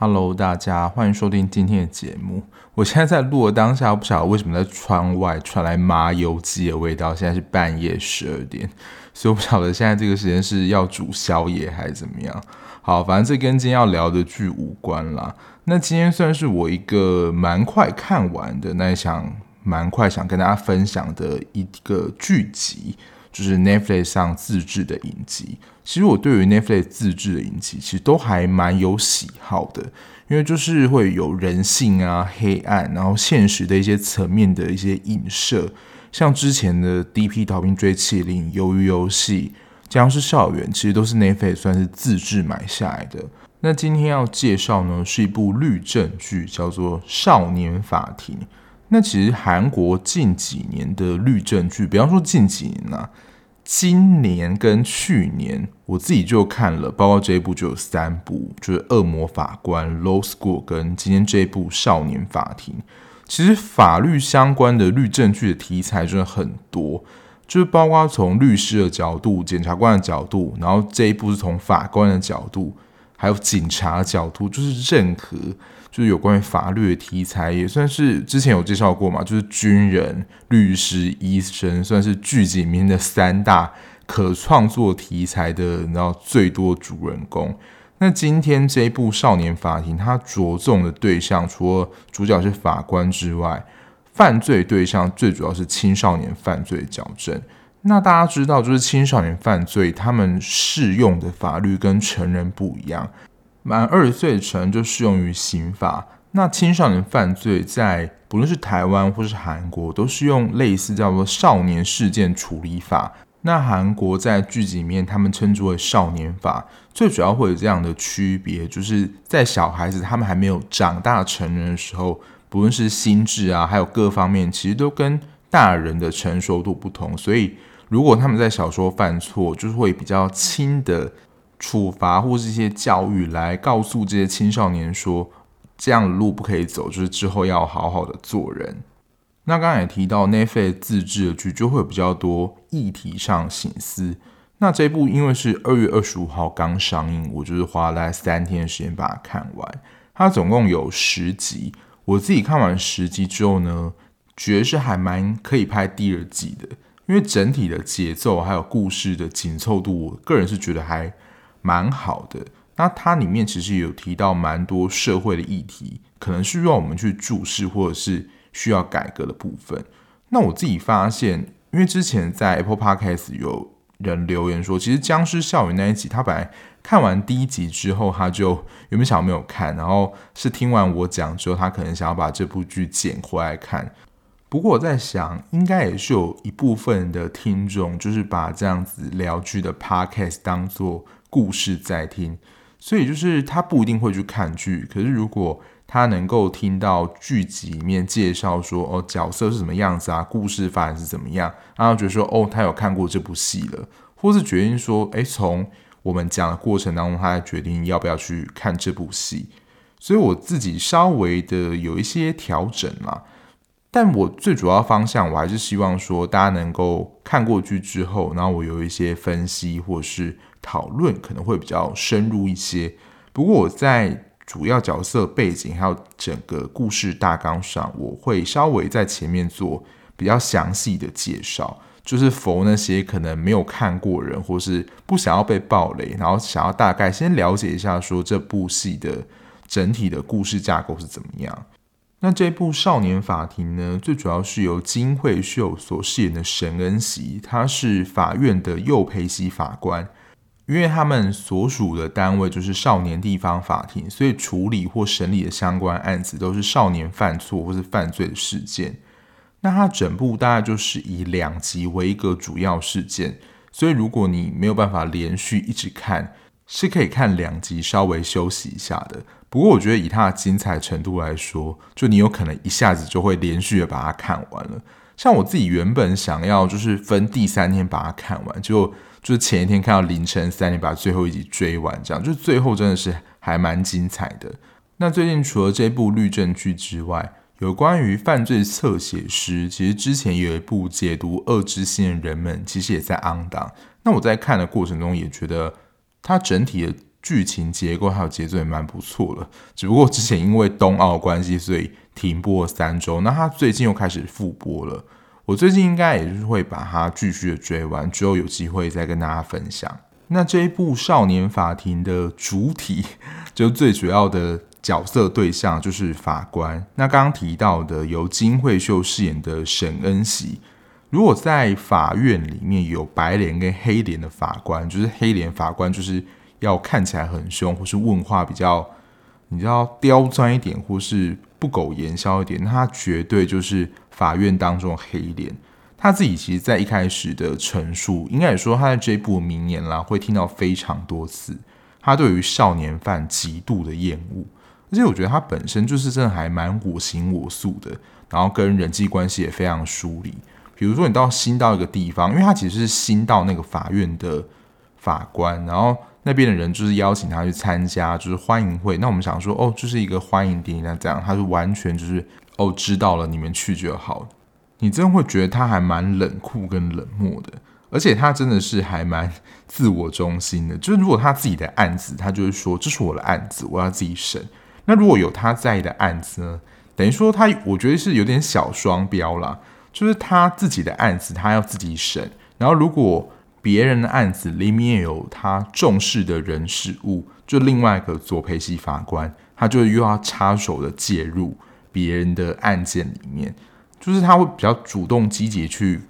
Hello，大家欢迎收听今天的节目。我现在在录的当下，不晓得为什么在窗外传来麻油鸡的味道。现在是半夜十二点，所以我不晓得现在这个时间是要煮宵夜还是怎么样。好，反正这跟今天要聊的剧无关啦。那今天算是我一个蛮快看完的，那想蛮快想跟大家分享的一个剧集。就是 Netflix 上自制的影集，其实我对于 Netflix 自制的影集，其实都还蛮有喜好的，因为就是会有人性啊、黑暗，然后现实的一些层面的一些影射，像之前的《D.P. 逃兵追缉令》、《鱿鱼游戏》、《僵尸校园》，其实都是 Netflix 算是自制买下来的。那今天要介绍呢，是一部律政剧，叫做《少年法庭》。那其实韩国近几年的律政剧，比方说近几年啊，今年跟去年我自己就看了，包括这一部就有三部，就是《恶魔法官》（Law School） 跟今天这一部《少年法庭》。其实法律相关的律政剧的题材真的很多，就是包括从律师的角度、检察官的角度，然后这一部是从法官的角度。还有警察的角度，就是任何就是有关于法律的题材，也算是之前有介绍过嘛，就是军人、律师、医生，算是剧集里面的三大可创作题材的，然后最多主人公。那今天这一部《少年法庭》，它着重的对象除了主角是法官之外，犯罪对象最主要是青少年犯罪矫正。那大家知道，就是青少年犯罪，他们适用的法律跟成人不一样。满二十岁成就适用于刑法。那青少年犯罪在不论是台湾或是韩国，都是用类似叫做少年事件处理法。那韩国在剧集里面，他们称之为少年法。最主要会有这样的区别，就是在小孩子他们还没有长大成人的时候，不论是心智啊，还有各方面，其实都跟大人的成熟度不同，所以。如果他们在小时候犯错，就是会比较轻的处罚或是一些教育来告诉这些青少年说，这样的路不可以走，就是之后要好好的做人。那刚才也提到 n e f e 自制的剧就会有比较多议题上醒思。那这部因为是二月二十五号刚上映，我就是花了大概三天的时间把它看完。它总共有十集，我自己看完十集之后呢，觉得是还蛮可以拍第二季的。因为整体的节奏还有故事的紧凑度，我个人是觉得还蛮好的。那它里面其实有提到蛮多社会的议题，可能是需要我们去注视或者是需要改革的部分。那我自己发现，因为之前在 Apple Podcast 有人留言说，其实《僵尸校园》那一集，他本来看完第一集之后，他就原本想要没有看，然后是听完我讲之后，他可能想要把这部剧捡回来看。不过我在想，应该也是有一部分的听众，就是把这样子聊剧的 podcast 当做故事在听，所以就是他不一定会去看剧，可是如果他能够听到剧集里面介绍说，哦，角色是什么样子啊，故事发展是怎么样，然后觉得说，哦，他有看过这部戏了，或是决定说，诶，从我们讲的过程当中，他决定要不要去看这部戏，所以我自己稍微的有一些调整啦。但我最主要方向，我还是希望说，大家能够看过剧之后，然后我有一些分析或是讨论，可能会比较深入一些。不过我在主要角色背景还有整个故事大纲上，我会稍微在前面做比较详细的介绍，就是否那些可能没有看过人，或是不想要被暴雷，然后想要大概先了解一下说这部戏的整体的故事架构是怎么样。那这部《少年法庭》呢，最主要是由金惠秀所饰演的沈恩锡，他是法院的幼培系法官，因为他们所属的单位就是少年地方法庭，所以处理或审理的相关案子都是少年犯错或是犯罪的事件。那它整部大概就是以两集为一个主要事件，所以如果你没有办法连续一直看，是可以看两集稍微休息一下的。不过我觉得以它的精彩程度来说，就你有可能一下子就会连续的把它看完了。像我自己原本想要就是分第三天把它看完，就就是前一天看到凌晨三点把最后一集追完，这样就最后真的是还蛮精彩的。那最近除了这部律政剧之外，有关于犯罪侧写师，其实之前有一部解读恶之心的人们，其实也在 on 档。那我在看的过程中也觉得它整体的剧情结构还有节奏也蛮不错的。只不过之前因为冬奥关系，所以停播了三周。那它最近又开始复播了。我最近应该也是会把它继续的追完，之后有机会再跟大家分享。那这一部《少年法庭》的主体，就最主要的角色对象就是法官。那刚刚提到的由金惠秀饰演的沈恩锡，如果在法院里面有白脸跟黑脸的法官，就是黑脸法官就是要看起来很凶，或是问话比较你知道刁钻一点，或是不苟言笑一点，他绝对就是。法院当中黑脸，他自己其实，在一开始的陈述，应该也说他在这一部名言啦，会听到非常多次。他对于少年犯极度的厌恶，而且我觉得他本身就是真的还蛮我行我素的，然后跟人际关系也非常疏离。比如说，你到新到一个地方，因为他其实是新到那个法院的法官，然后那边的人就是邀请他去参加，就是欢迎会。那我们想说，哦，就是一个欢迎典礼，那这样，他就完全就是。哦，知道了，你们去就好。你真的会觉得他还蛮冷酷跟冷漠的，而且他真的是还蛮自我中心的。就是如果他自己的案子，他就会说，这是我的案子，我要自己审。那如果有他在意的案子呢？等于说他，我觉得是有点小双标啦。就是他自己的案子，他要自己审。然后如果别人的案子里面有他重视的人事物，就另外一个佐培熙法官，他就又要插手的介入。别人的案件里面，就是他会比较主动积极去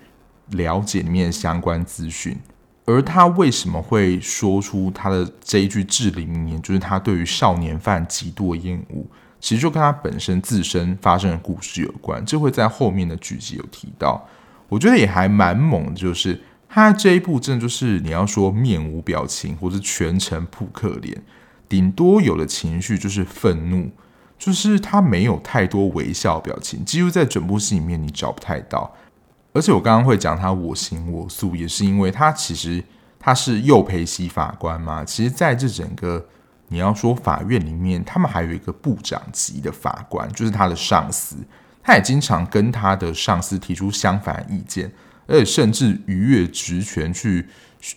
了解里面相关资讯，而他为什么会说出他的这一句至理名言，就是他对于少年犯极度厌恶，其实就跟他本身自身发生的故事有关，这会在后面的剧集有提到。我觉得也还蛮猛的，就是他这一部真的就是你要说面无表情，或是全程扑克脸，顶多有的情绪就是愤怒。就是他没有太多微笑表情，几乎在整部戏里面你找不太到。而且我刚刚会讲他我行我素，也是因为他其实他是右培熙法官嘛。其实在这整个你要说法院里面，他们还有一个部长级的法官，就是他的上司，他也经常跟他的上司提出相反意见，而且甚至逾越职权去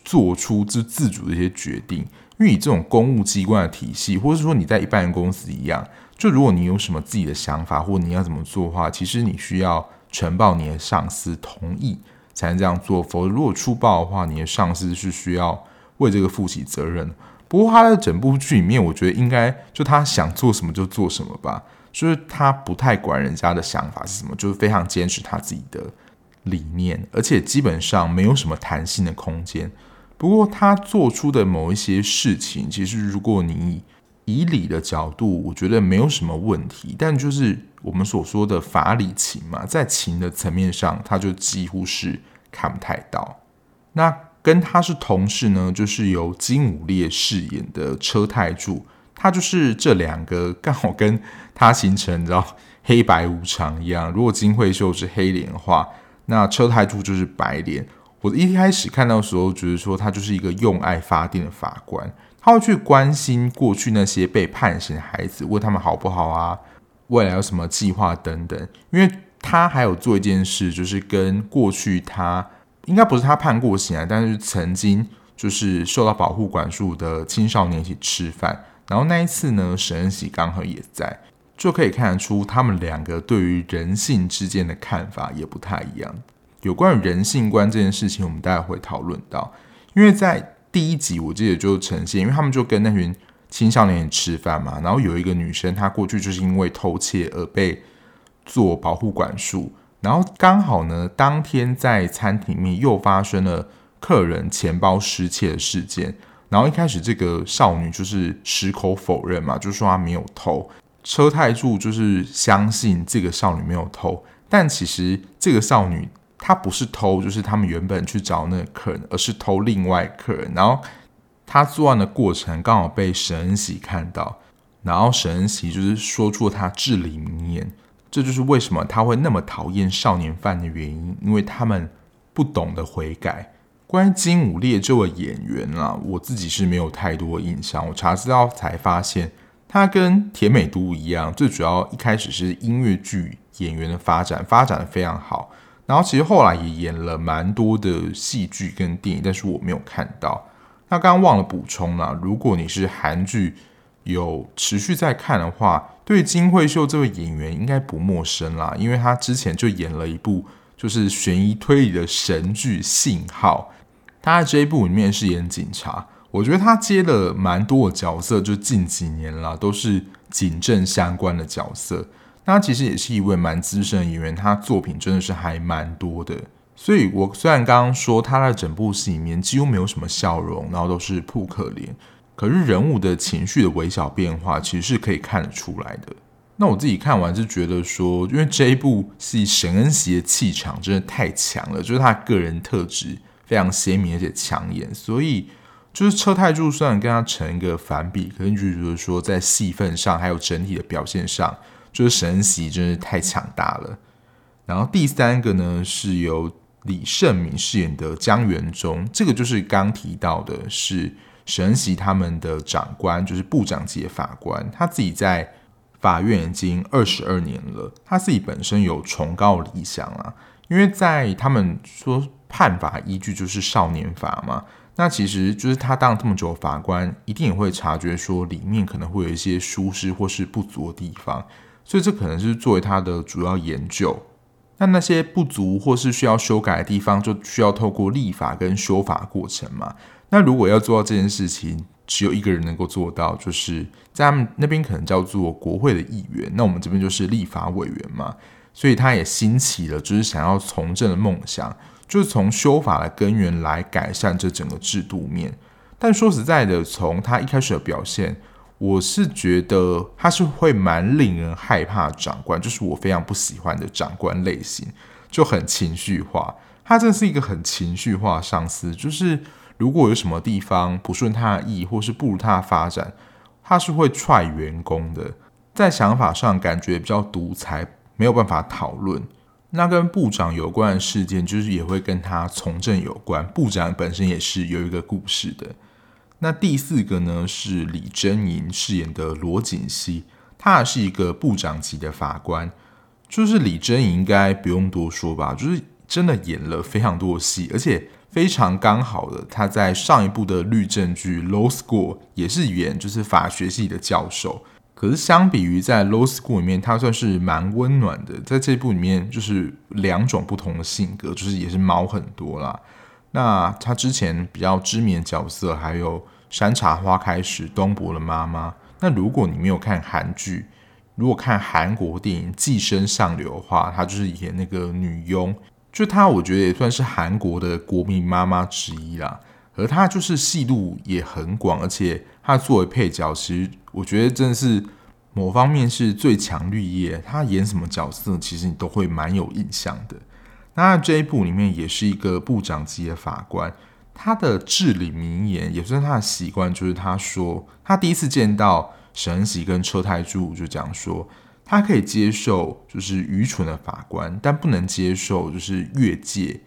做出自自主的一些决定。因为以这种公务机关的体系，或者是说你在一般公司一样。就如果你有什么自己的想法，或你要怎么做的话，其实你需要呈报你的上司同意才能这样做。否则，如果出报的话，你的上司是需要为这个负起责任。不过，他在整部剧里面，我觉得应该就他想做什么就做什么吧，就是他不太管人家的想法是什么，就是非常坚持他自己的理念，而且基本上没有什么弹性的空间。不过，他做出的某一些事情，其实如果你以理的角度，我觉得没有什么问题，但就是我们所说的法理情嘛，在情的层面上，他就几乎是看不太到。那跟他是同事呢，就是由金武烈饰演的车太柱，他就是这两个刚好跟他形成，你知道黑白无常一样。如果金惠秀是黑脸的话，那车太柱就是白脸。我一开始看到的时候，觉得说他就是一个用爱发电的法官。他会去关心过去那些被判刑的孩子，问他们好不好啊，未来有什么计划等等。因为他还有做一件事，就是跟过去他应该不是他判过刑啊，但是曾经就是受到保护管束的青少年一起吃饭。然后那一次呢，沈恩喜刚好也在，就可以看得出他们两个对于人性之间的看法也不太一样。有关于人性观这件事情，我们待会会讨论到，因为在。第一集我记得就呈现，因为他们就跟那群青少年吃饭嘛，然后有一个女生，她过去就是因为偷窃而被做保护管束，然后刚好呢，当天在餐厅里面又发生了客人钱包失窃的事件，然后一开始这个少女就是矢口否认嘛，就说她没有偷，车太柱就是相信这个少女没有偷，但其实这个少女。她不是偷，就是他们原本去找那个客人，而是偷另外客人。然后他作案的过程刚好被沈恩锡看到，然后沈恩锡就是说出了他至理名言，这就是为什么他会那么讨厌少年犯的原因，因为他们不懂得悔改。关于金武烈这位演员啊，我自己是没有太多印象。我查资料才发现，他跟田美都一样，最主要一开始是音乐剧演员的发展，发展的非常好。然后其实后来也演了蛮多的戏剧跟电影，但是我没有看到。那刚刚忘了补充了，如果你是韩剧有持续在看的话，对金惠秀这位演员应该不陌生啦，因为她之前就演了一部就是悬疑推理的神剧《信号》，她在这一部里面是演警察。我觉得他接了蛮多的角色，就近几年啦，都是警政相关的角色。那其实也是一位蛮资深的演员，他作品真的是还蛮多的。所以，我虽然刚刚说他在整部戏里面几乎没有什么笑容，然后都是扑克脸，可是人物的情绪的微小变化其实是可以看得出来的。那我自己看完是觉得说，因为这一部戏沈恩锡的气场真的太强了，就是他个人特质非常鲜明而且抢眼，所以就是车太柱虽然跟他成一个反比，可是就是说在戏份上还有整体的表现上，就是沈恩锡真是太强大了。然后第三个呢是由李胜敏饰演的江元忠，这个就是刚提到的，是沈恩锡他们的长官，就是部长级的法官。他自己在法院已经二十二年了，他自己本身有崇高理想啊。因为在他们说判法依据就是少年法嘛，那其实就是他当了这么久法官，一定也会察觉说里面可能会有一些疏失或是不足的地方，所以这可能是作为他的主要研究。那那些不足或是需要修改的地方，就需要透过立法跟修法过程嘛。那如果要做到这件事情，只有一个人能够做到，就是在他们那边可能叫做国会的议员，那我们这边就是立法委员嘛。所以他也兴起了，就是想要从政的梦想，就是从修法的根源来改善这整个制度面。但说实在的，从他一开始的表现。我是觉得他是会蛮令人害怕长官，就是我非常不喜欢的长官类型，就很情绪化。他真的是一个很情绪化的上司，就是如果有什么地方不顺他的意，或是不如他的发展，他是会踹员工的。在想法上感觉比较独裁，没有办法讨论。那跟部长有关的事件，就是也会跟他从政有关。部长本身也是有一个故事的。那第四个呢，是李贞莹饰演的罗锦熙，他也是一个部长级的法官。就是李贞莹应该不用多说吧，就是真的演了非常多戏，而且非常刚好的，他在上一部的律政剧《Law School》也是演就是法学系的教授。可是相比于在《Low School》里面，它算是蛮温暖的，在这部里面就是两种不同的性格，就是也是猫很多啦。那他之前比较知名的角色还有《山茶花开时》、东伯的妈妈。那如果你没有看韩剧，如果看韩国电影《寄生上流》的话，他就是演那个女佣。就他，我觉得也算是韩国的国民妈妈之一啦。而他就是戏路也很广，而且他作为配角，其实我觉得真的是某方面是最强绿叶。他演什么角色，其实你都会蛮有印象的。那这一部里面也是一个部长级的法官，他的至理名言也算他的习惯，就是他说他第一次见到沈恩锡跟车太柱就讲说，他可以接受就是愚蠢的法官，但不能接受就是越界，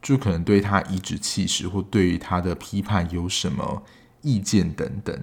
就可能对他颐指气使或对于他的批判有什么意见等等。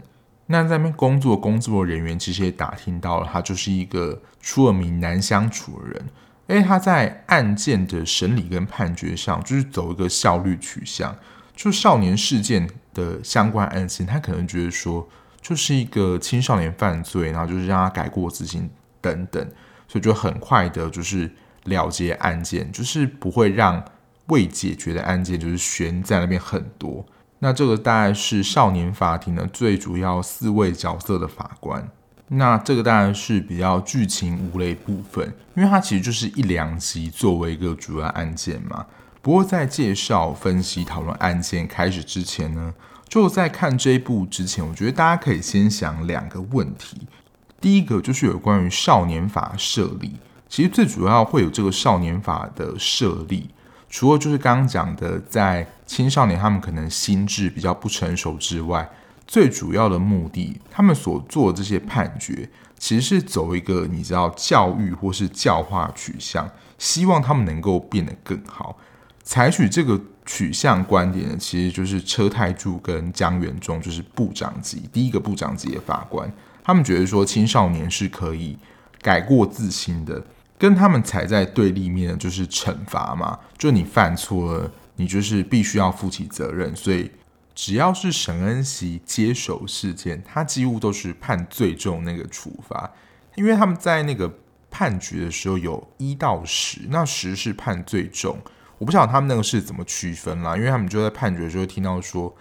那在那边工作工作人员其实也打听到了，他就是一个出了名难相处的人。因为他在案件的审理跟判决上，就是走一个效率取向，就少年事件的相关案件，他可能觉得说，就是一个青少年犯罪，然后就是让他改过自新等等，所以就很快的，就是了结案件，就是不会让未解决的案件就是悬在那边很多。那这个大概是少年法庭的最主要四位角色的法官。那这个当然是比较剧情无雷部分，因为它其实就是一两集作为一个主要案件嘛。不过在介绍、分析、讨论案件开始之前呢，就在看这一部之前，我觉得大家可以先想两个问题。第一个就是有关于少年法设立，其实最主要会有这个少年法的设立，除了就是刚刚讲的，在青少年他们可能心智比较不成熟之外。最主要的目的，他们所做的这些判决，其实是走一个你知道教育或是教化取向，希望他们能够变得更好。采取这个取向观点的，其实就是车太柱跟江元忠，就是部长级第一个部长级的法官。他们觉得说青少年是可以改过自新的，跟他们踩在对立面的就是惩罚嘛，就你犯错了，你就是必须要负起责任，所以。只要是沈恩熙接手事件，他几乎都是判最重那个处罚，因为他们在那个判决的时候有一到十，那十是判最重。我不晓得他们那个是怎么区分啦，因为他们就在判决的时候听到说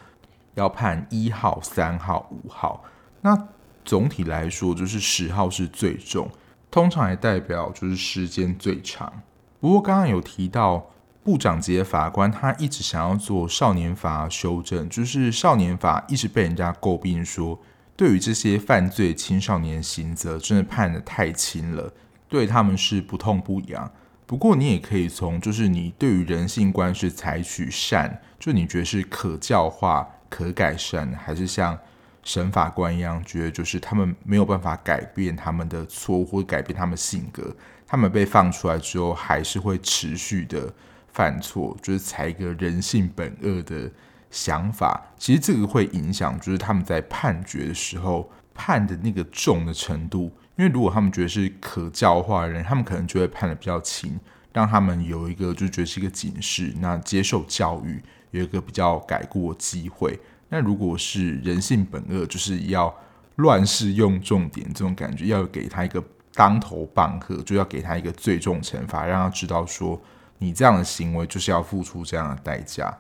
要判一号、三号、五号，那总体来说就是十号是最重，通常也代表就是时间最长。不过刚刚有提到。部长级的法官，他一直想要做少年法修正，就是少年法一直被人家诟病说，对于这些犯罪青少年刑责真的判得太轻了，对他们是不痛不痒。不过你也可以从，就是你对于人性观是采取善，就你觉得是可教化、可改善，还是像审法官一样，觉得就是他们没有办法改变他们的错误或改变他们性格，他们被放出来之后还是会持续的。犯错就是采一个人性本恶的想法，其实这个会影响，就是他们在判决的时候判的那个重的程度。因为如果他们觉得是可教化的人，他们可能就会判的比较轻，让他们有一个就觉得是一个警示，那接受教育有一个比较改过机会。那如果是人性本恶，就是要乱世用重典这种感觉，要给他一个当头棒喝，就要给他一个最重惩罚，让他知道说。你这样的行为就是要付出这样的代价，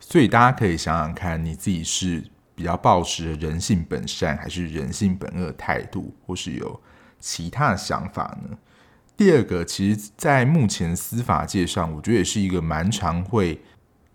所以大家可以想想看，你自己是比较抱持人性本善，还是人性本恶态度，或是有其他的想法呢？第二个，其实，在目前司法界上，我觉得也是一个蛮常会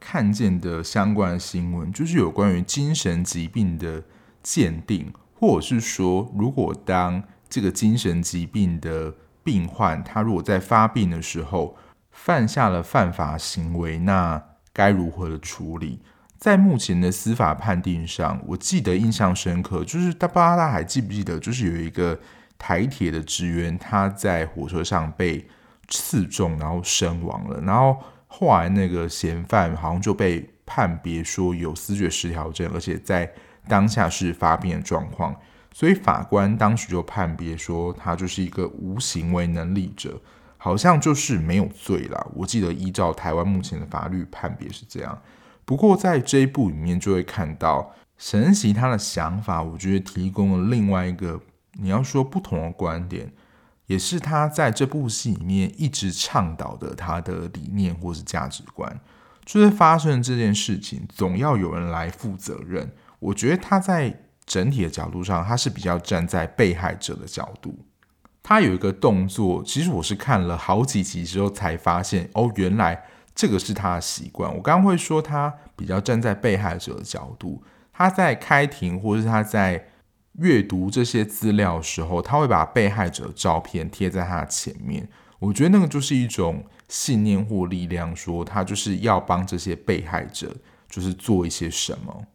看见的相关的新闻，就是有关于精神疾病的鉴定，或者是说，如果当这个精神疾病的病患，他如果在发病的时候，犯下了犯法行为，那该如何的处理？在目前的司法判定上，我记得印象深刻，就是大家大还记不记得？就是有一个台铁的职员，他在火车上被刺中，然后身亡了。然后后来那个嫌犯好像就被判别说有思觉失调症，而且在当下是发病的状况，所以法官当时就判别说他就是一个无行为能力者。好像就是没有罪啦，我记得依照台湾目前的法律判别是这样。不过在这一部里面就会看到沈恩锡他的想法，我觉得提供了另外一个你要说不同的观点，也是他在这部戏里面一直倡导的他的理念或是价值观，就是发生这件事情总要有人来负责任。我觉得他在整体的角度上，他是比较站在被害者的角度。他有一个动作，其实我是看了好几集之后才发现，哦，原来这个是他的习惯。我刚刚会说他比较站在被害者的角度，他在开庭或是他在阅读这些资料的时候，他会把被害者的照片贴在他的前面。我觉得那个就是一种信念或力量，说他就是要帮这些被害者，就是做一些什么。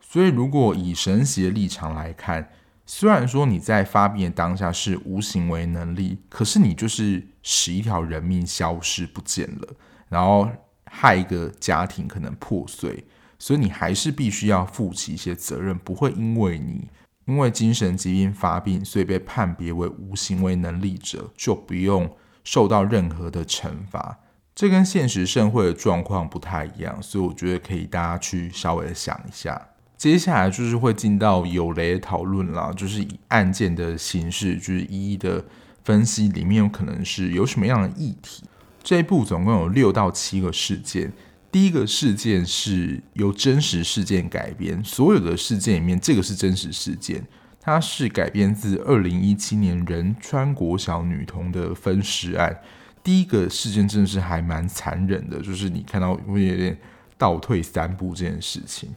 所以，如果以神奇的立场来看，虽然说你在发病的当下是无行为能力，可是你就是使一条人命消失不见了，然后害一个家庭可能破碎，所以你还是必须要负起一些责任，不会因为你因为精神疾病发病，所以被判别为无行为能力者，就不用受到任何的惩罚。这跟现实社会的状况不太一样，所以我觉得可以大家去稍微的想一下。接下来就是会进到有雷讨论啦，就是以案件的形式，就是一一的分析里面有可能是有什么样的议题。这一部总共有六到七个事件，第一个事件是由真实事件改编，所有的事件里面这个是真实事件，它是改编自二零一七年仁川国小女童的分尸案。第一个事件真的是还蛮残忍的，就是你看到会有点倒退三步这件事情。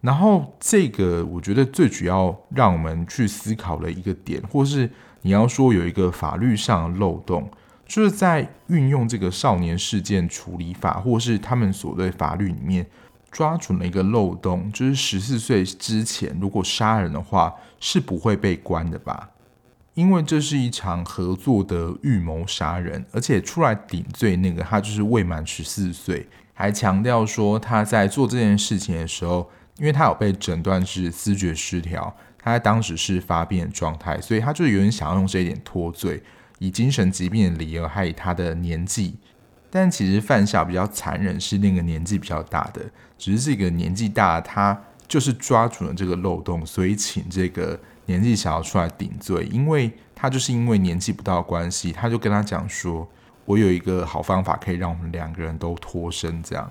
然后这个我觉得最主要让我们去思考的一个点，或是你要说有一个法律上的漏洞，就是在运用这个少年事件处理法，或是他们所对法律里面抓准了一个漏洞，就是十四岁之前如果杀人的话是不会被关的吧？因为这是一场合作的预谋杀人，而且出来顶罪那个他就是未满十四岁，还强调说他在做这件事情的时候。因为他有被诊断是思觉失调，他在当时是发病的状态，所以他就有点想要用这一点脱罪，以精神疾病的理由，还以他的年纪。但其实犯下比较残忍是那个年纪比较大的，只是这个年纪大，他就是抓住了这个漏洞，所以请这个年纪小出来顶罪，因为他就是因为年纪不到关系，他就跟他讲说，我有一个好方法可以让我们两个人都脱身，这样。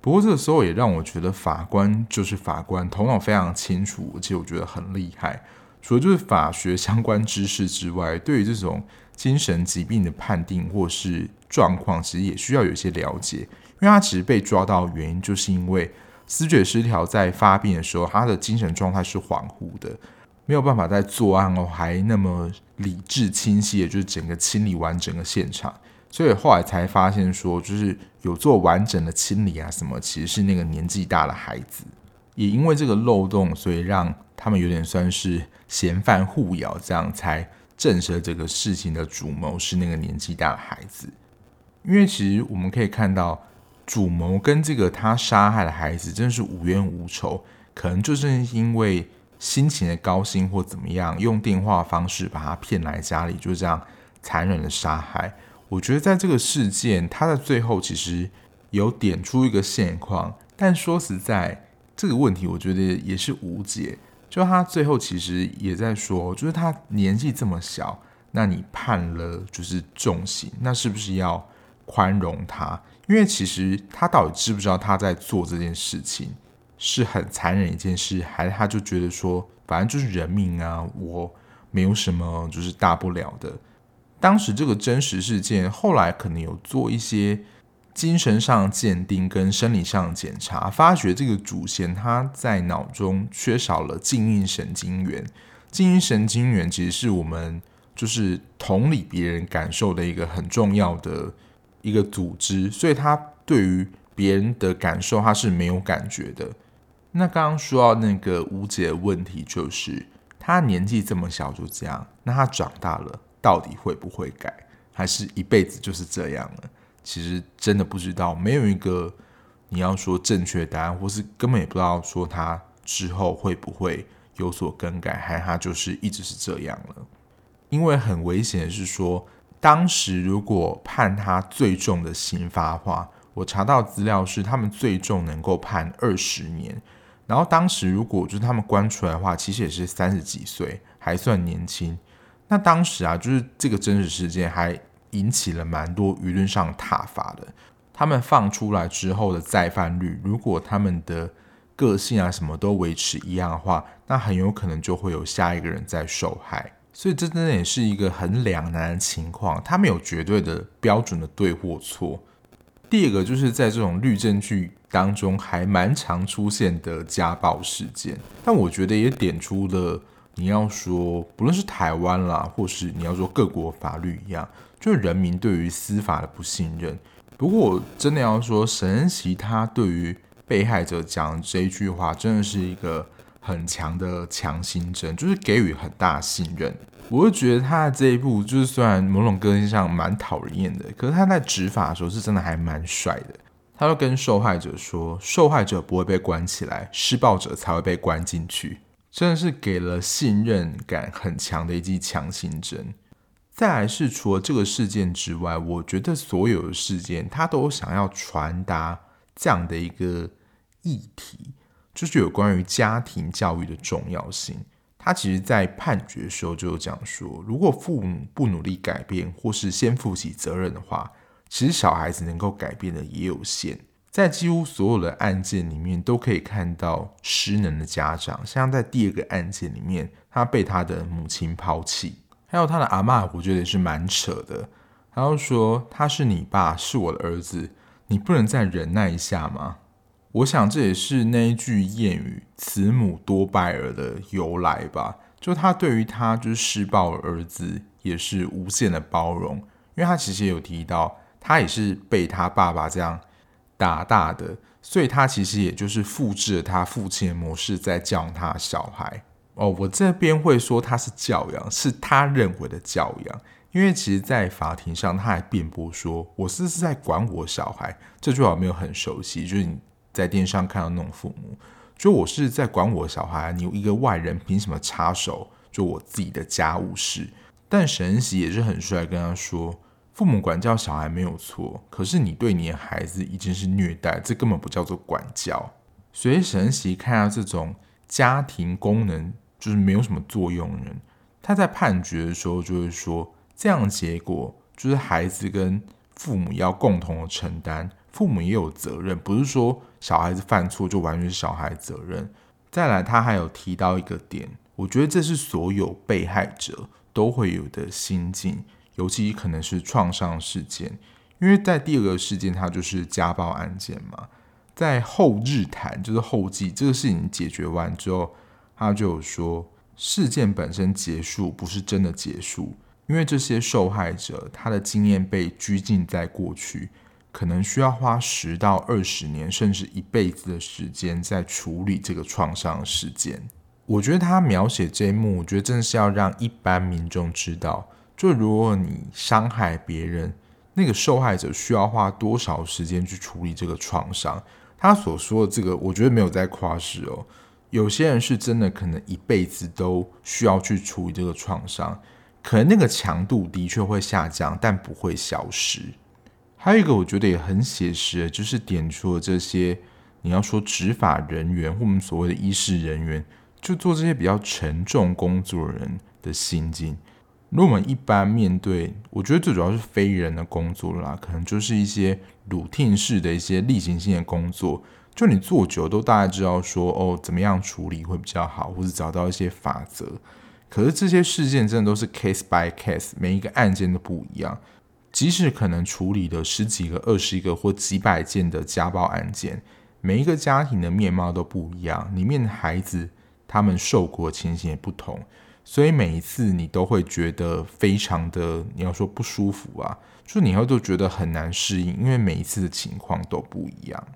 不过这个时候也让我觉得法官就是法官，头脑非常清楚，而且我觉得很厉害。除了就是法学相关知识之外，对于这种精神疾病的判定或是状况，其实也需要有一些了解。因为他其实被抓到的原因，就是因为思觉失调在发病的时候，他的精神状态是恍惚的，没有办法在作案后还那么理智清晰的，就是整个清理完整个现场。所以后来才发现说，就是有做完整的清理啊什么，其实是那个年纪大的孩子。也因为这个漏洞，所以让他们有点算是嫌犯互咬，这样才证实了这个事情的主谋是那个年纪大的孩子。因为其实我们可以看到，主谋跟这个他杀害的孩子真的是无冤无仇，可能就是因为心情的高兴或怎么样，用电话方式把他骗来家里，就这样残忍的杀害。我觉得在这个事件，他的最后其实有点出一个现况，但说实在，这个问题我觉得也是无解。就他最后其实也在说，就是他年纪这么小，那你判了就是重刑，那是不是要宽容他？因为其实他到底知不知道他在做这件事情是很残忍一件事，还是他就觉得说，反正就是人命啊，我没有什么就是大不了的。当时这个真实事件，后来可能有做一些精神上鉴定跟生理上检查，发觉这个祖先他在脑中缺少了静音神经元。静音神经元其实是我们就是同理别人感受的一个很重要的一个组织，所以他对于别人的感受他是没有感觉的。那刚刚说到那个无解的问题，就是他年纪这么小就这样，那他长大了。到底会不会改，还是一辈子就是这样了？其实真的不知道，没有一个你要说正确答案，或是根本也不知道说他之后会不会有所更改，还是他就是一直是这样了。因为很危险的是说，当时如果判他最重的刑罚的话，我查到资料是他们最重能够判二十年，然后当时如果就是他们关出来的话，其实也是三十几岁，还算年轻。那当时啊，就是这个真实事件还引起了蛮多舆论上挞伐的。他们放出来之后的再犯率，如果他们的个性啊什么都维持一样的话，那很有可能就会有下一个人在受害。所以这真的也是一个很两难的情况，他们有绝对的标准的对或错。第二个就是在这种律政剧当中还蛮常出现的家暴事件，但我觉得也点出了。你要说，不论是台湾啦，或是你要说各国法律一样，就是人民对于司法的不信任。不过，我真的要说，沈恩奇他对于被害者讲这一句话，真的是一个很强的强心针，就是给予很大信任。我就觉得他的这一步，就是虽然某种个性上蛮讨人厌的，可是他在执法的时候是真的还蛮帅的。他就跟受害者说，受害者不会被关起来，施暴者才会被关进去。真的是给了信任感很强的一剂强心针。再来是除了这个事件之外，我觉得所有的事件他都想要传达这样的一个议题，就是有关于家庭教育的重要性。他其实，在判决的时候就有讲说，如果父母不努力改变，或是先负起责任的话，其实小孩子能够改变的也有限。在几乎所有的案件里面，都可以看到失能的家长。像在第二个案件里面，他被他的母亲抛弃，还有他的阿嬷，我觉得也是蛮扯的。他就说：“他是你爸，是我的儿子，你不能再忍耐一下吗？”我想这也是那一句谚语“慈母多败儿”的由来吧。就他对于他就是施暴的儿子，也是无限的包容，因为他其实也有提到，他也是被他爸爸这样。打大的，所以他其实也就是复制了他父亲的模式，在教他小孩。哦，我这边会说他是教养，是他认为的教养，因为其实，在法庭上他还辩驳说：“我是是在管我小孩。”这句话没有很熟悉，就是你在电视上看到那种父母，就我是在管我小孩，你一个外人凭什么插手就我自己的家务事？但沈恩锡也是很帅，跟他说。父母管教小孩没有错，可是你对你的孩子已经是虐待，这根本不叫做管教。所以沈恩锡看到这种家庭功能就是没有什么作用的人，他在判决的时候就会说，这样结果就是孩子跟父母要共同承担，父母也有责任，不是说小孩子犯错就完全是小孩责任。再来，他还有提到一个点，我觉得这是所有被害者都会有的心境，尤其可能是创伤事件，因为在第二个事件，它就是家暴案件嘛。在后日谈，就是后记，这个事情解决完之后，他就说，事件本身结束不是真的结束，因为这些受害者他的经验被拘禁在过去，可能需要花十到二十年，甚至一辈子的时间在处理这个创伤事件。我觉得他描写这一幕，我觉得真的是要让一般民众知道，就如果你伤害别人，那个受害者需要花多少时间去处理这个创伤。他所说的这个，我觉得没有在夸饰哦。有些人是真的可能一辈子都需要去处理这个创伤，可能那个强度的确会下降，但不会消失。还有一个我觉得也很写实的，就是点出了这些你要说执法人员或我们所谓的医师人员，就做这些比较沉重工作的人的心境。如果我们一般面对，我觉得最主要是非人的工作啦，可能就是一些鲁定式的一些例行性的工作，就你做久都大概知道说哦，怎么样处理会比较好，或者找到一些法则。可是这些事件真的都是 case by case，每一个案件都不一样。即使可能处理了十几个、二十个或几百件的家暴案件，每一个家庭的面貌都不一样，里面的孩子他们受过的情形也不同。所以每一次你都会觉得非常的，你要说不舒服啊，就你会都觉得很难适应，因为每一次的情况都不一样。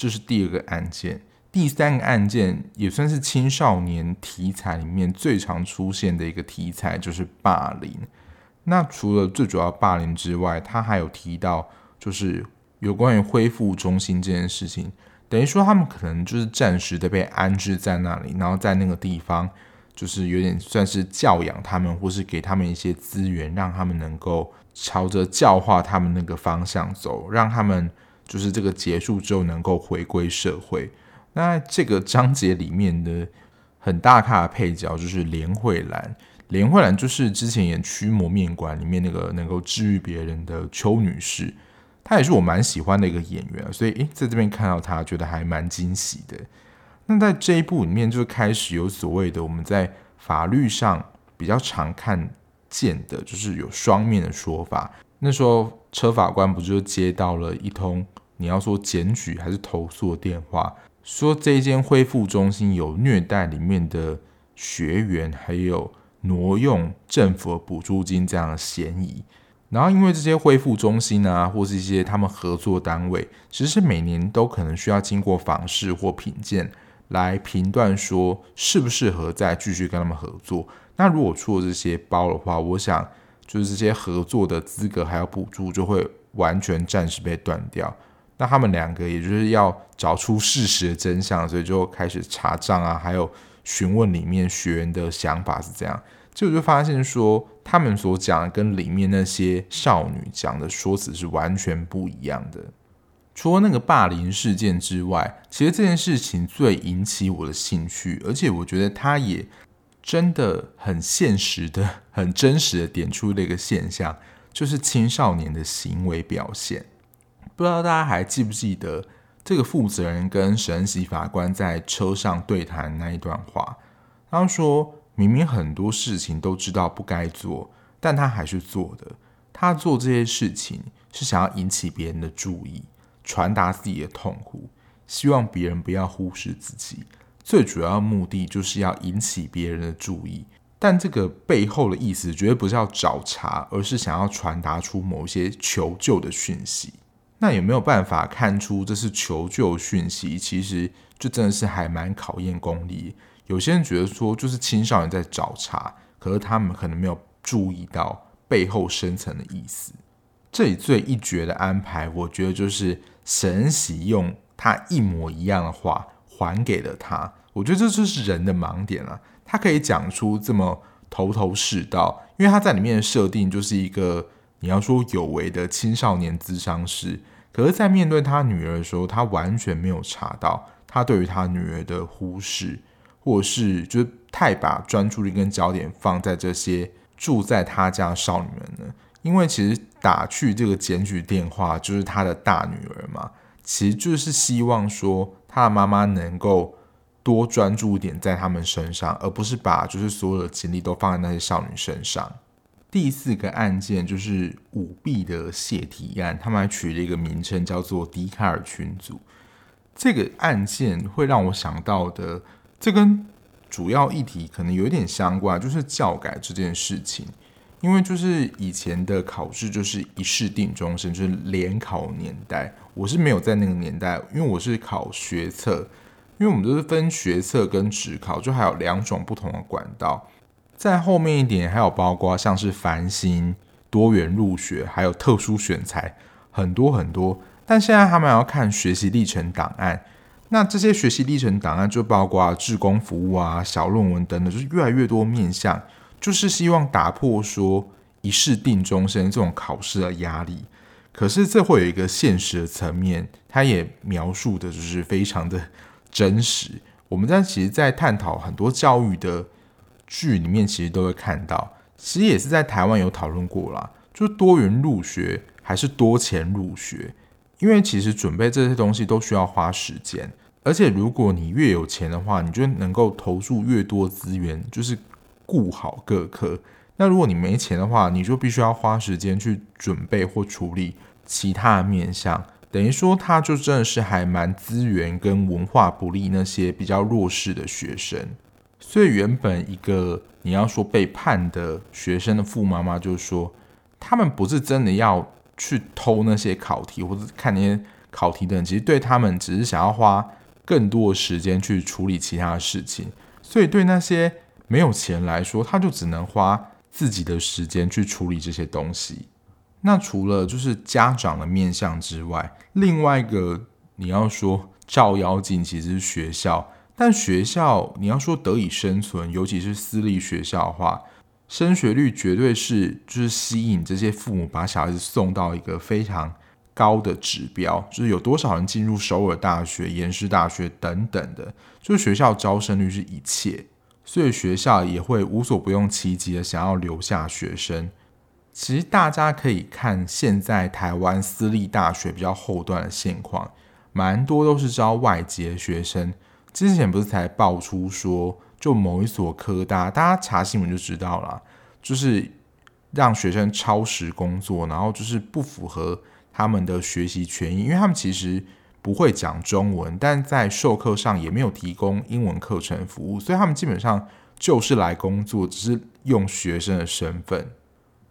这是第二个案件，第三个案件也算是青少年题材里面最常出现的一个题材，就是霸凌。那除了最主要霸凌之外，他还有提到就是有关于恢复中心这件事情，等于说他们可能就是暂时的被安置在那里，然后在那个地方。就是有点算是教养他们，或是给他们一些资源，让他们能够朝着教化他们那个方向走，让他们就是这个结束之后能够回归社会。那这个章节里面的很大咖的配角就是连慧兰，连慧兰就是之前演《驱魔面馆》里面那个能够治愈别人的邱女士，她也是我蛮喜欢的一个演员，所以诶，在这边看到她，觉得还蛮惊喜的。那在这一部里面，就开始有所谓的我们在法律上比较常看见的，就是有双面的说法。那时候车法官不就接到了一通你要说检举还是投诉的电话，说这间恢复中心有虐待里面的学员，还有挪用政府补助金这样的嫌疑。然后因为这些恢复中心啊，或是一些他们合作单位，其实每年都可能需要经过访视或品鉴。来评断说适不适合再继续跟他们合作。那如果出了这些包的话，我想就是这些合作的资格还有补助就会完全暂时被断掉。那他们两个也就是要找出事实的真相，所以就开始查账啊，还有询问里面学员的想法是怎样。结果就发现说，他们所讲跟里面那些少女讲的说辞是完全不一样的。除了那个霸凌事件之外，其实这件事情最引起我的兴趣，而且我觉得它也真的很现实的、很真实的点出了一个现象，就是青少年的行为表现。不知道大家还记不记得这个负责人跟沈恩锡法官在车上对谈那一段话？他说明明很多事情都知道不该做，但他还是做的。他做这些事情是想要引起别人的注意。传达自己的痛苦，希望别人不要忽视自己。最主要目的就是要引起别人的注意，但这个背后的意思绝对不是要找茬，而是想要传达出某些求救的讯息。那有没有办法看出这是求救讯息？其实就真的是还蛮考验功力。有些人觉得说就是青少年在找茬，可是他们可能没有注意到背后深层的意思。这里最一绝的安排，我觉得就是。神喜用他一模一样的话还给了他，我觉得这就是人的盲点了。他可以讲出这么头头是道，因为他在里面的设定就是一个你要说有为的青少年咨商师，可是，在面对他女儿的时候，他完全没有查到，他对于他女儿的忽视，或者是就是太把专注力跟焦点放在这些住在他家少女们呢？因为其实打去这个检举电话就是他的大女儿嘛，其实就是希望说他的妈妈能够多专注一点在他们身上，而不是把就是所有的精力都放在那些少女身上。第四个案件就是舞弊的泄题案，他们还取了一个名称叫做“迪卡尔群组”。这个案件会让我想到的，这跟主要议题可能有点相关，就是教改这件事情。因为就是以前的考试就是一试定终身，就是联考年代，我是没有在那个年代，因为我是考学测，因为我们都是分学测跟职考，就还有两种不同的管道。在后面一点，还有包括像是繁星、多元入学，还有特殊选材，很多很多。但现在他们要看学习历程档案，那这些学习历程档案就包括志工服务啊、小论文等等，就是越来越多面向，就是希望打破说一试定终身这种考试的压力。可是这会有一个现实的层面，它也描述的就是非常的真实。我们在其实，在探讨很多教育的。剧里面其实都会看到，其实也是在台湾有讨论过啦，就是多元入学还是多钱入学？因为其实准备这些东西都需要花时间，而且如果你越有钱的话，你就能够投入越多资源，就是顾好各科。那如果你没钱的话，你就必须要花时间去准备或处理其他的面向，等于说他就真的是还蛮资源跟文化不利那些比较弱势的学生。所以原本一个你要说被判的学生的父妈妈就是说，他们不是真的要去偷那些考题或者看那些考题的，其实对他们只是想要花更多的时间去处理其他的事情。所以对那些没有钱来说，他就只能花自己的时间去处理这些东西。那除了就是家长的面相之外，另外一个你要说照妖镜，其实是学校。但学校你要说得以生存，尤其是私立学校的话，升学率绝对是就是吸引这些父母把小孩子送到一个非常高的指标，就是有多少人进入首尔大学、延世大学等等的，就是学校招生率是一切，所以学校也会无所不用其极的想要留下学生。其实大家可以看现在台湾私立大学比较后段的现况，蛮多都是招外籍学生。之前不是才爆出说，就某一所科大，大家查新闻就知道了，就是让学生超时工作，然后就是不符合他们的学习权益，因为他们其实不会讲中文，但在授课上也没有提供英文课程服务，所以他们基本上就是来工作，只是用学生的身份，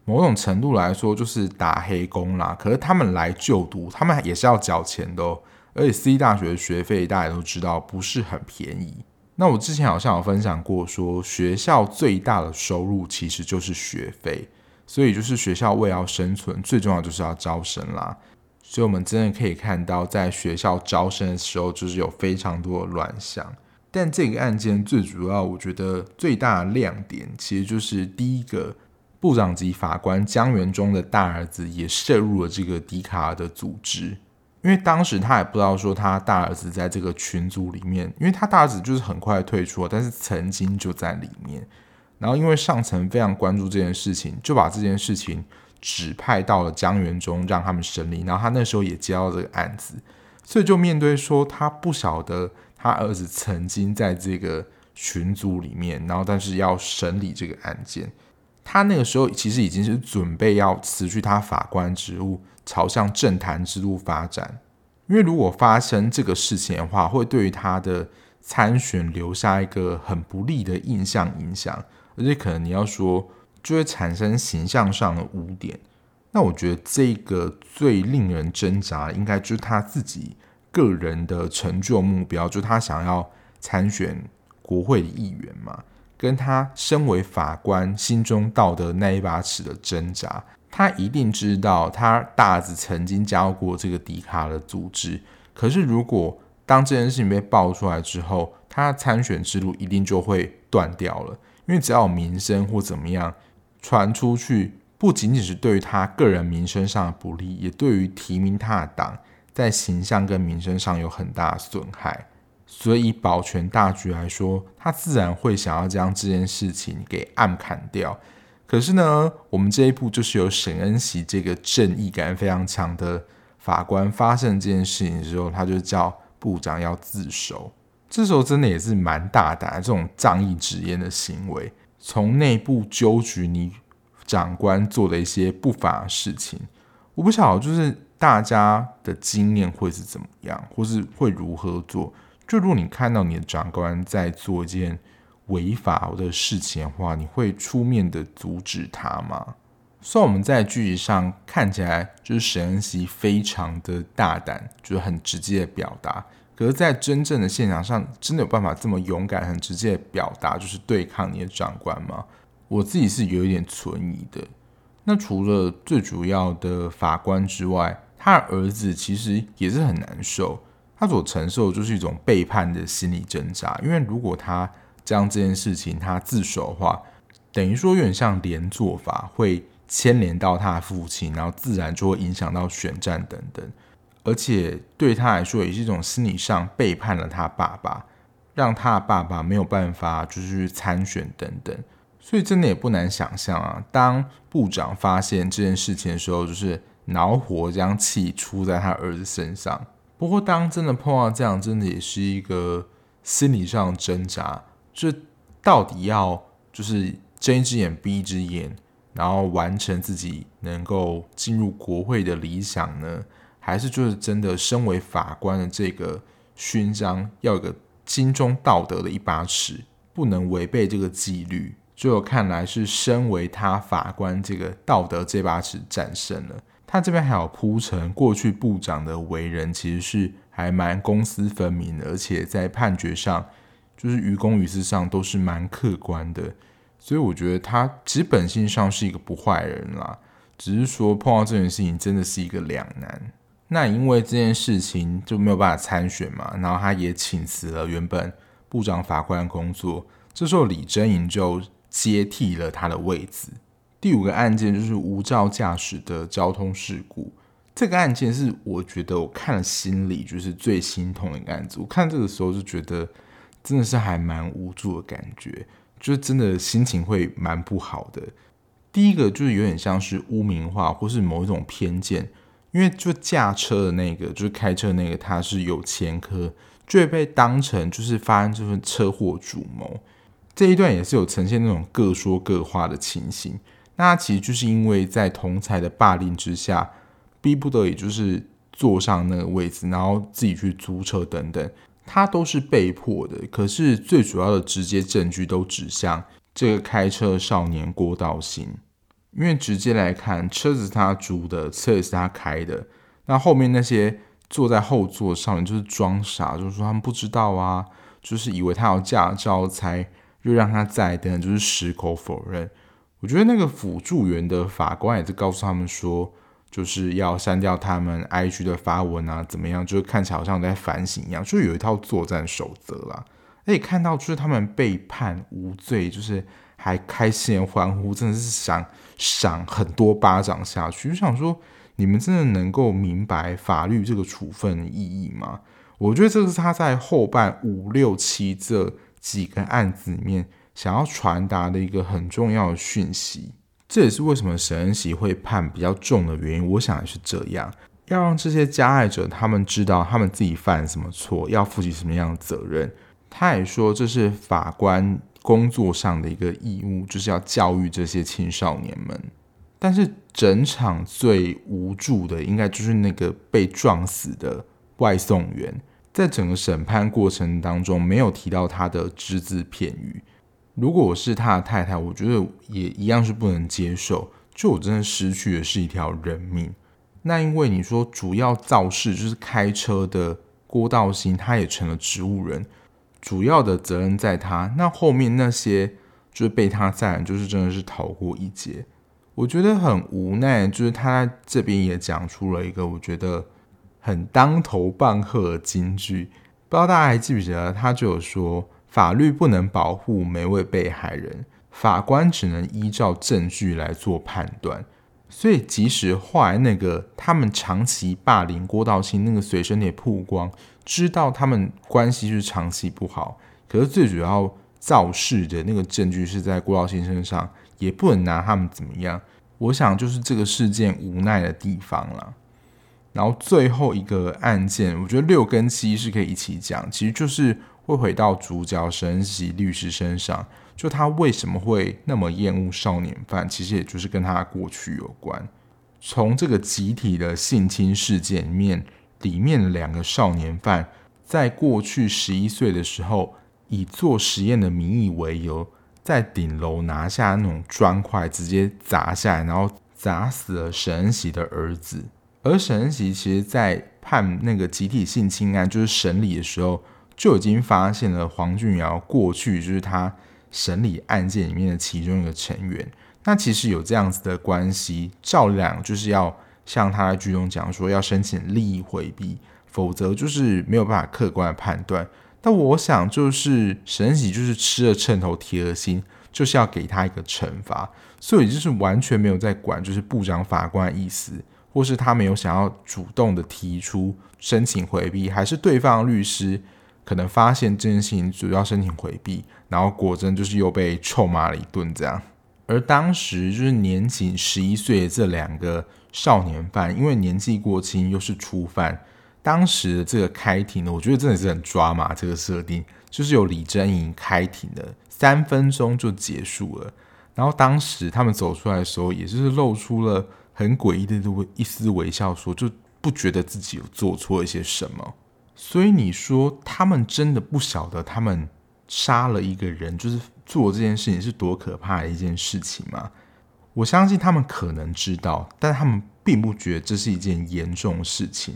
某种程度来说就是打黑工啦。可是他们来就读，他们也是要缴钱的哦。而且私立大学的学费大家都知道不是很便宜。那我之前好像有分享过，说学校最大的收入其实就是学费，所以就是学校为了生存，最重要就是要招生啦。所以我们真的可以看到，在学校招生的时候，就是有非常多的乱象。但这个案件最主要，我觉得最大的亮点，其实就是第一个部长级法官江元中的大儿子也涉入了这个迪卡尔的组织。因为当时他也不知道说他大儿子在这个群组里面，因为他大儿子就是很快退出了，但是曾经就在里面。然后因为上层非常关注这件事情，就把这件事情指派到了江元中让他们审理。然后他那时候也接到这个案子，所以就面对说他不晓得他儿子曾经在这个群组里面，然后但是要审理这个案件，他那个时候其实已经是准备要辞去他法官职务。朝向政坛之路发展，因为如果发生这个事情的话，会对于他的参选留下一个很不利的印象影响，而且可能你要说就会产生形象上的污点。那我觉得这个最令人挣扎，应该就是他自己个人的成就目标，就是他想要参选国会议员嘛，跟他身为法官心中道德那一把尺的挣扎。他一定知道，他大子曾经加入过这个迪卡的组织。可是，如果当这件事情被爆出来之后，他参选之路一定就会断掉了。因为只要有名声或怎么样传出去，不仅仅是对于他个人名声上的不利，也对于提名他的党在形象跟名声上有很大的损害。所以保全大局来说，他自然会想要将这件事情给暗砍掉。可是呢，我们这一步就是由沈恩锡这个正义感非常强的法官发生这件事情之后，他就叫部长要自首。这时候真的也是蛮大胆，这种仗义执言的行为，从内部纠举你长官做的一些不法的事情，我不晓得就是大家的经验会是怎么样，或是会如何做。就如果你看到你的长官在做一件。违法的事情的话，你会出面的阻止他吗？虽然我们在剧集上看起来就是沈恩熙非常的大胆，就是很直接的表达，可是，在真正的现场上，真的有办法这么勇敢、很直接的表达，就是对抗你的长官吗？我自己是有一点存疑的。那除了最主要的法官之外，他的儿子其实也是很难受，他所承受的就是一种背叛的心理挣扎，因为如果他将这件事情他自首的话，等于说有点像连坐法，会牵连到他的父亲，然后自然就会影响到选战等等，而且对他来说也是一种心理上背叛了他爸爸，让他的爸爸没有办法就是参选等等，所以真的也不难想象啊，当部长发现这件事情的时候，就是恼火将气出在他儿子身上。不过当真的碰到这样，真的也是一个心理上挣扎。这到底要就是睁一只眼闭一只眼，然后完成自己能够进入国会的理想呢？还是就是真的身为法官的这个勋章要有个心中道德的一把尺，不能违背这个纪律？最后看来是身为他法官这个道德这把尺战胜了。他这边还有铺陈过去部长的为人其实是还蛮公私分明的，而且在判决上。就是于公于私上都是蛮客观的，所以我觉得他其实本性上是一个不坏人啦，只是说碰到这件事情真的是一个两难。那因为这件事情就没有办法参选嘛，然后他也请辞了原本部长法官工作，这时候李珍莹就接替了他的位置。第五个案件就是无照驾驶的交通事故，这个案件是我觉得我看了心里就是最心痛的一个案子。我看这个时候就觉得。真的是还蛮无助的感觉，就真的心情会蛮不好的。第一个就是有点像是污名化或是某一种偏见，因为就驾车的那个，就是开车的那个，他是有前科，就会被当成就是发生这份车祸主谋。这一段也是有呈现那种各说各话的情形。那其实就是因为在同才的霸凌之下，逼不得已就是坐上那个位置，然后自己去租车等等。他都是被迫的，可是最主要的直接证据都指向这个开车少年郭道兴，因为直接来看，车子是他租的，车也是他开的。那后面那些坐在后座的少年就是装傻，就是说他们不知道啊，就是以为他有驾照才又让他载，等等就是矢口否认。我觉得那个辅助员的法官也是告诉他们说。就是要删掉他们 IG 的发文啊，怎么样？就是看起来好像在反省一样，就有一套作战守则啦。而且看到就是他们被判无罪，就是还开心欢呼，真的是想赏很多巴掌下去。就想说，你们真的能够明白法律这个处分意义吗？我觉得这是他在后半五六七这几个案子里面想要传达的一个很重要的讯息。这也是为什么沈恩锡会判比较重的原因。我想也是这样，要让这些加害者他们知道他们自己犯什么错，要负起什么样的责任。他也说这是法官工作上的一个义务，就是要教育这些青少年们。但是整场最无助的，应该就是那个被撞死的外送员，在整个审判过程当中没有提到他的只字片语。如果我是他的太太，我觉得也一样是不能接受。就我真的失去的是一条人命。那因为你说主要肇事就是开车的郭道兴，他也成了植物人，主要的责任在他。那后面那些就是被他载，就是真的是逃过一劫。我觉得很无奈，就是他这边也讲出了一个我觉得很当头棒喝的金句。不知道大家还记不记得，他就有说。法律不能保护每位被害人，法官只能依照证据来做判断。所以即使后来那个他们长期霸凌郭道清那个随身也曝光，知道他们关系是长期不好，可是最主要肇事的那个证据是在郭道清身上，也不能拿他们怎么样。我想就是这个事件无奈的地方了。然后最后一个案件，我觉得六跟七是可以一起讲，其实就是会回到主角沈恩锡律师身上，就他为什么会那么厌恶少年犯，其实也就是跟他过去有关。从这个集体的性侵事件里面，里面的两个少年犯，在过去十一岁的时候，以做实验的名义为由，在顶楼拿下那种砖块，直接砸下来，然后砸死了沈恩锡的儿子。而沈恩锡其实，在判那个集体性侵案就是审理的时候，就已经发现了黄俊尧过去就是他审理案件里面的其中一个成员。那其实有这样子的关系，照亮就是要向他在剧中讲说，要申请利益回避，否则就是没有办法客观的判断。但我想，就是沈恩锡就是吃了秤头铁了心，就是要给他一个惩罚，所以就是完全没有在管，就是部长法官的意思。或是他没有想要主动的提出申请回避，还是对方律师可能发现这件事情主要申请回避，然后果真就是又被臭骂了一顿这样。而当时就是年仅十一岁的这两个少年犯，因为年纪过轻又是初犯，当时这个开庭呢，我觉得真的是很抓马。这个设定就是有李珍莹开庭的，三分钟就结束了。然后当时他们走出来的时候，也就是露出了。很诡异的一丝微笑，说就不觉得自己有做错一些什么。所以你说他们真的不晓得他们杀了一个人，就是做这件事情是多可怕的一件事情吗？我相信他们可能知道，但他们并不觉得这是一件严重的事情。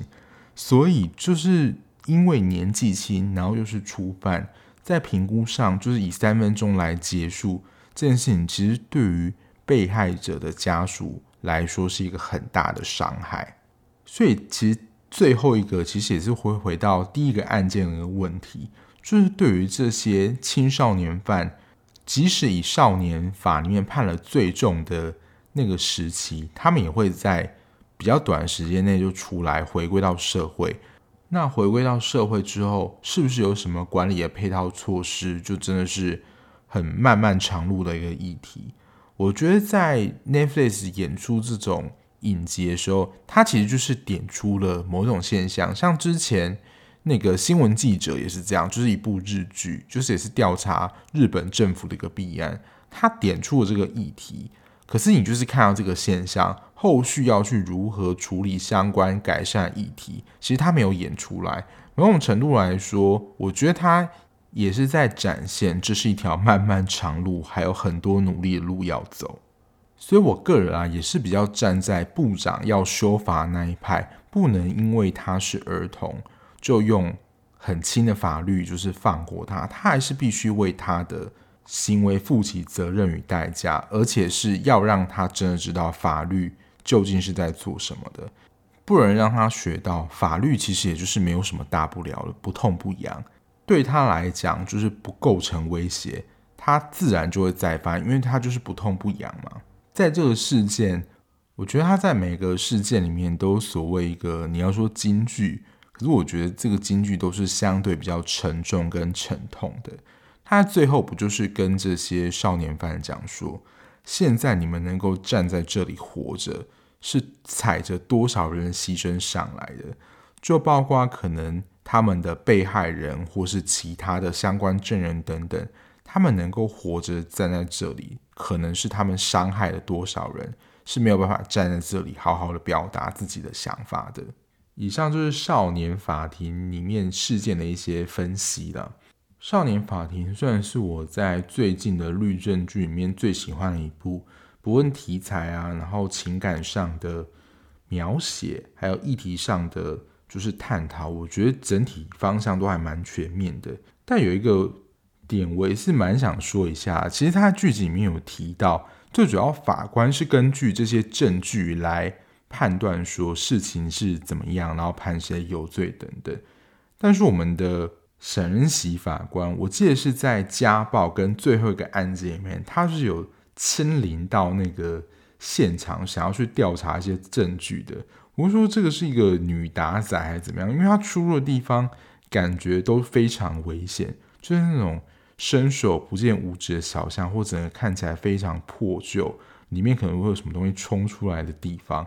所以就是因为年纪轻，然后又是初犯，在评估上就是以三分钟来结束这件事情，其实对于被害者的家属。来说是一个很大的伤害，所以其实最后一个其实也是会回到第一个案件的问题，就是对于这些青少年犯，即使以少年法里面判了最重的那个时期，他们也会在比较短的时间内就出来回归到社会。那回归到社会之后，是不是有什么管理的配套措施，就真的是很漫漫长路的一个议题。我觉得在 Netflix 演出这种影集的时候，他其实就是点出了某种现象。像之前那个新闻记者也是这样，就是一部日剧，就是也是调查日本政府的一个弊案，他点出了这个议题。可是你就是看到这个现象，后续要去如何处理相关改善议题，其实他没有演出来。某种程度来说，我觉得他。也是在展现，这是一条 漫漫长路，还有很多努力的路要走。所以，我个人啊，也是比较站在部长要修法那一派，不能因为他是儿童，就用很轻的法律就是放过他，他还是必须为他的行为负起责任与代价，而且是要让他真的知道法律究竟是在做什么的，不能让他学到法律其实也就是没有什么大不了的，不痛不痒。对他来讲，就是不构成威胁，他自然就会再犯，因为他就是不痛不痒嘛。在这个事件，我觉得他在每个事件里面都所谓一个你要说京剧，可是我觉得这个京剧都是相对比较沉重跟沉痛的。他最后不就是跟这些少年犯讲说，现在你们能够站在这里活着，是踩着多少人牺牲上来的，就包括可能。他们的被害人或是其他的相关证人等等，他们能够活着站在这里，可能是他们伤害了多少人，是没有办法站在这里好好的表达自己的想法的。以上就是少年法庭里面事件的一些分析了。少年法庭虽然是我在最近的律政剧里面最喜欢的一部，不论题材啊，然后情感上的描写，还有议题上的。就是探讨，我觉得整体方向都还蛮全面的。但有一个点，我也是蛮想说一下。其实他剧集里面有提到，最主要法官是根据这些证据来判断说事情是怎么样，然后判谁有罪等等。但是我们的沈恩锡法官，我记得是在家暴跟最后一个案件里面，他是有亲临到那个现场想要去调查一些证据的。我说这个是一个女打仔还是怎么样？因为她出入的地方感觉都非常危险，就是那种伸手不见五指的小巷，或者看起来非常破旧，里面可能会有什么东西冲出来的地方。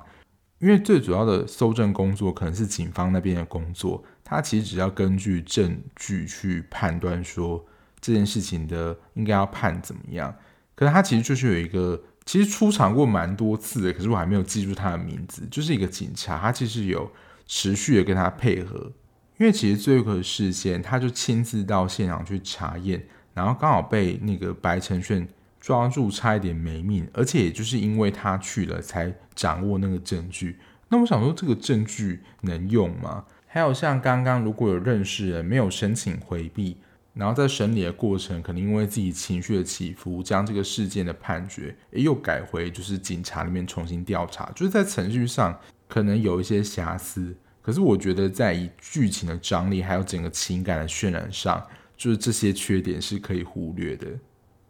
因为最主要的搜证工作可能是警方那边的工作，他其实只要根据证据去判断说这件事情的应该要判怎么样。可是他其实就是有一个。其实出场过蛮多次的，可是我还没有记住他的名字。就是一个警察，他其实有持续的跟他配合，因为其实最后一个事件，他就亲自到现场去查验，然后刚好被那个白承炫抓住，差一点没命。而且也就是因为他去了，才掌握那个证据。那我想说，这个证据能用吗？还有像刚刚如果有认识人没有申请回避。然后在审理的过程，可能因为自己情绪的起伏，将这个事件的判决又改回就是警察那边重新调查，就是在程序上可能有一些瑕疵。可是我觉得在以剧情的张力还有整个情感的渲染上，就是这些缺点是可以忽略的。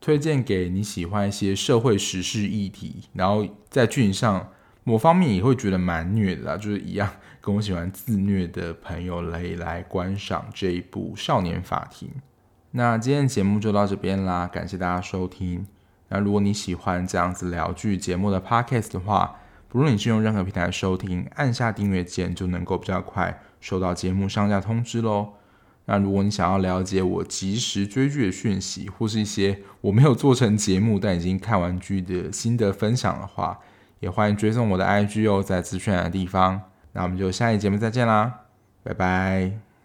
推荐给你喜欢一些社会时事议题，然后在剧情上某方面也会觉得蛮虐的啦，就是一样跟我喜欢自虐的朋友来来观赏这一部《少年法庭》。那今天的节目就到这边啦，感谢大家收听。那如果你喜欢这样子聊剧节目的 podcast 的话，不论你是用任何平台收听，按下订阅键就能够比较快收到节目上架通知喽。那如果你想要了解我及时追剧的讯息，或是一些我没有做成节目但已经看完剧的心得分享的话，也欢迎追踪我的 IG 哦，在资讯栏的地方。那我们就下一节目再见啦，拜拜。